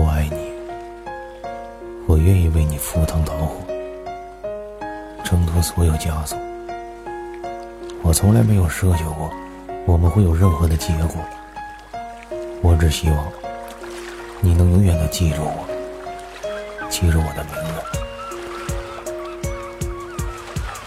我爱你，我愿意为你赴汤蹈火，挣脱所有枷锁。我从来没有奢求过我们会有任何的结果，我只希望你能永远的记住我，记住我的名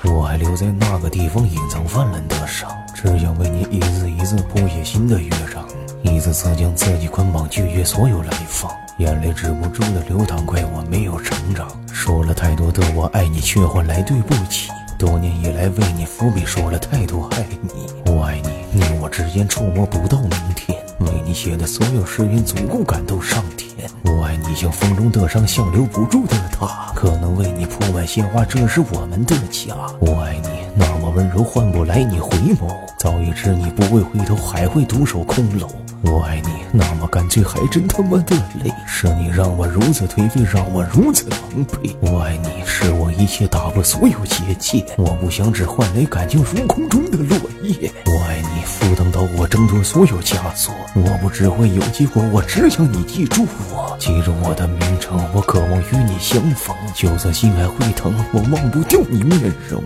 字。我还留在那个地方隐藏泛滥的伤，只想为你一字一字谱写新的乐章。一次次将自己捆绑拒绝所有来访，眼泪止不住的流淌，怪我没有成长。说了太多的我爱你，却换来对不起。多年以来为你伏笔，说了太多爱你，我爱你，你我之间触摸不到明天。为你写的所有誓言，足够感动上天。我爱你像风中的伤，像留不住的他。可能为你铺满鲜花，这是我们的家。我爱你那么温柔，换不来你回眸。早已知你不会回头，还会独守空楼。我爱你那么干脆，还真他妈的累。是你让我如此颓废，让我如此狼狈。我爱你，是我一切打破所有结界。我不想只换来感情如空中的落叶。我爱你，赴汤蹈火，挣脱所有枷锁。我不只会有结果，我只想你记住我，记住我的名称。我渴望与你相逢，就算心还会疼，我忘不掉你面容。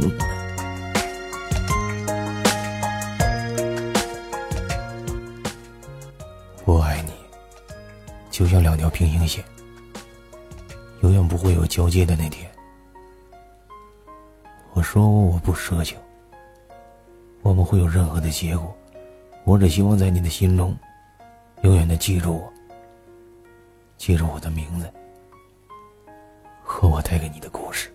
我爱你，就像两条平行线，永远不会有交界的那天。我说过我不奢求，我们会有任何的结果，我只希望在你的心中，永远的记住我，记住我的名字。和我带给你的故事。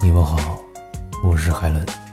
你们好，我是海伦。